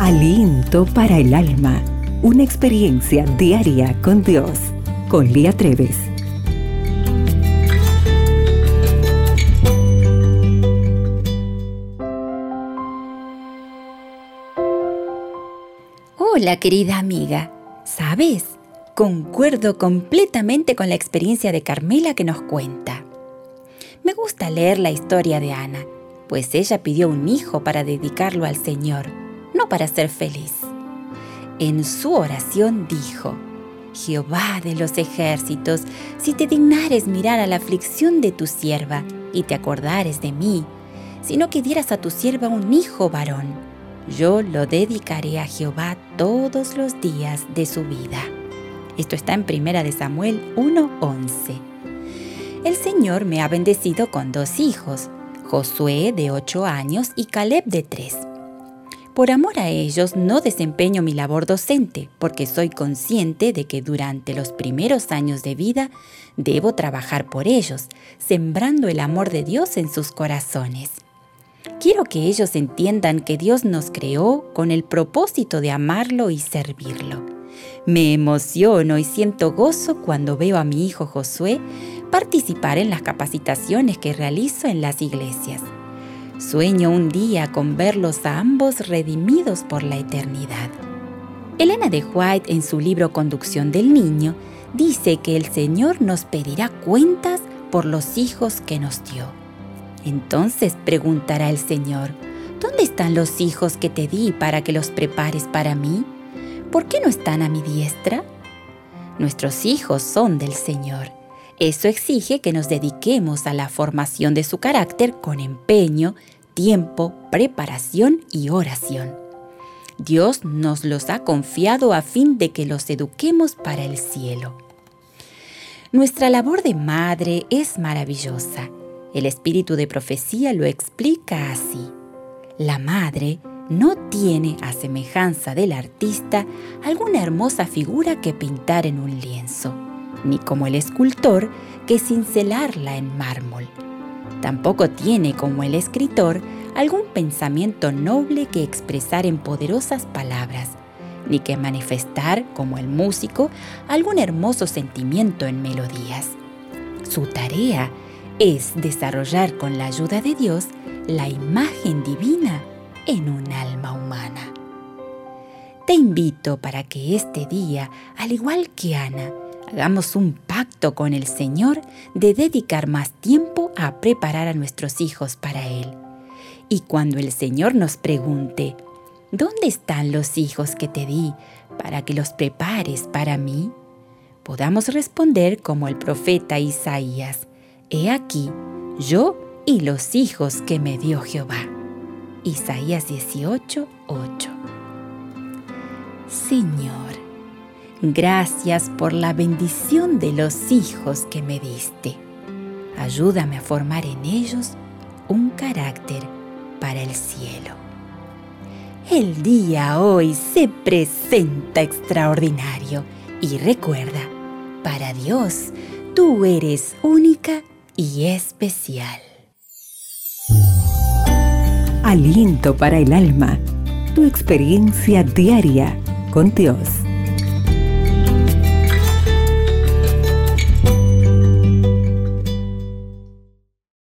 Aliento para el alma. Una experiencia diaria con Dios. Con Lía Treves. Hola querida amiga. ¿Sabes? Concuerdo completamente con la experiencia de Carmela que nos cuenta. Me gusta leer la historia de Ana, pues ella pidió un hijo para dedicarlo al Señor, no para ser feliz. En su oración dijo, Jehová de los ejércitos, si te dignares mirar a la aflicción de tu sierva y te acordares de mí, si no que dieras a tu sierva un hijo varón, yo lo dedicaré a Jehová todos los días de su vida. Esto está en 1 de Samuel 1:11. El Señor me ha bendecido con dos hijos, Josué de ocho años y Caleb de tres. Por amor a ellos no desempeño mi labor docente, porque soy consciente de que durante los primeros años de vida debo trabajar por ellos, sembrando el amor de Dios en sus corazones. Quiero que ellos entiendan que Dios nos creó con el propósito de amarlo y servirlo. Me emociono y siento gozo cuando veo a mi hijo Josué participar en las capacitaciones que realizo en las iglesias. Sueño un día con verlos a ambos redimidos por la eternidad. Elena de White en su libro Conducción del Niño dice que el Señor nos pedirá cuentas por los hijos que nos dio. Entonces preguntará el Señor, ¿dónde están los hijos que te di para que los prepares para mí? ¿Por qué no están a mi diestra? Nuestros hijos son del Señor eso exige que nos dediquemos a la formación de su carácter con empeño, tiempo, preparación y oración. Dios nos los ha confiado a fin de que los eduquemos para el cielo. Nuestra labor de madre es maravillosa. El espíritu de profecía lo explica así. La madre no tiene, a semejanza del artista, alguna hermosa figura que pintar en un lienzo ni como el escultor que cincelarla en mármol. Tampoco tiene como el escritor algún pensamiento noble que expresar en poderosas palabras, ni que manifestar, como el músico, algún hermoso sentimiento en melodías. Su tarea es desarrollar con la ayuda de Dios la imagen divina en un alma humana. Te invito para que este día, al igual que Ana, hagamos un pacto con el Señor de dedicar más tiempo a preparar a nuestros hijos para Él. Y cuando el Señor nos pregunte, ¿dónde están los hijos que te di para que los prepares para mí? Podamos responder como el profeta Isaías, He aquí, yo y los hijos que me dio Jehová. Isaías 18, 8. Señor, Gracias por la bendición de los hijos que me diste. Ayúdame a formar en ellos un carácter para el cielo. El día hoy se presenta extraordinario y recuerda, para Dios tú eres única y especial. Aliento para el alma, tu experiencia diaria con Dios.